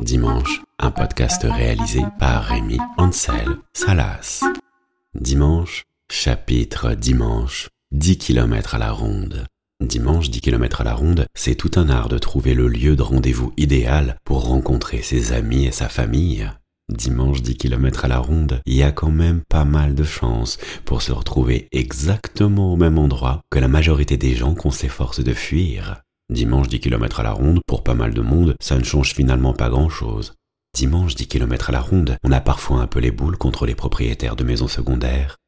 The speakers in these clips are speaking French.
Dimanche, un podcast réalisé par Rémi Ansel Salas. Dimanche, chapitre dimanche, 10 km à la ronde. Dimanche 10 km à la ronde, c'est tout un art de trouver le lieu de rendez-vous idéal pour rencontrer ses amis et sa famille. Dimanche 10 km à la ronde, il y a quand même pas mal de chances pour se retrouver exactement au même endroit que la majorité des gens qu'on s'efforce de fuir. Dimanche 10 km à la ronde, pour pas mal de monde, ça ne change finalement pas grand-chose. Dimanche 10 km à la ronde, on a parfois un peu les boules contre les propriétaires de maisons secondaires.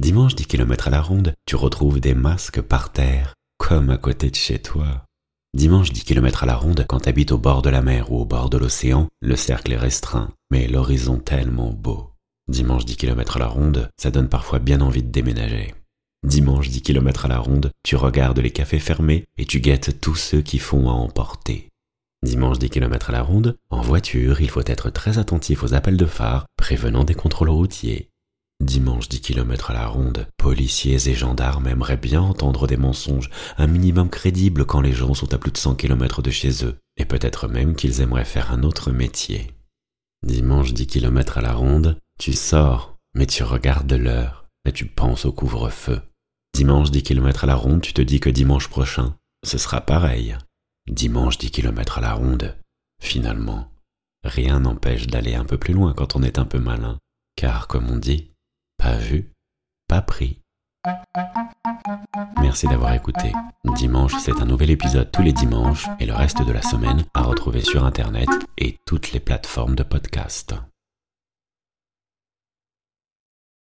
Dimanche 10 km à la ronde, tu retrouves des masques par terre, comme à côté de chez toi. Dimanche 10 km à la ronde, quand t'habites au bord de la mer ou au bord de l'océan, le cercle est restreint, mais l'horizon tellement beau. Dimanche 10 km à la ronde, ça donne parfois bien envie de déménager. Dimanche 10 km à la ronde, tu regardes les cafés fermés et tu guettes tous ceux qui font à emporter. Dimanche 10 km à la ronde, en voiture, il faut être très attentif aux appels de phare prévenant des contrôles routiers. Dimanche 10 km à la ronde, policiers et gendarmes aimeraient bien entendre des mensonges, un minimum crédible quand les gens sont à plus de 100 km de chez eux, et peut-être même qu'ils aimeraient faire un autre métier. Dimanche 10 km à la ronde, tu sors, mais tu regardes l'heure, et tu penses au couvre-feu. Dimanche 10 km à la ronde, tu te dis que dimanche prochain, ce sera pareil. Dimanche 10 km à la ronde, finalement, rien n'empêche d'aller un peu plus loin quand on est un peu malin, car comme on dit, pas vu, pas pris. Merci d'avoir écouté. Dimanche, c'est un nouvel épisode tous les dimanches et le reste de la semaine à retrouver sur Internet et toutes les plateformes de podcast.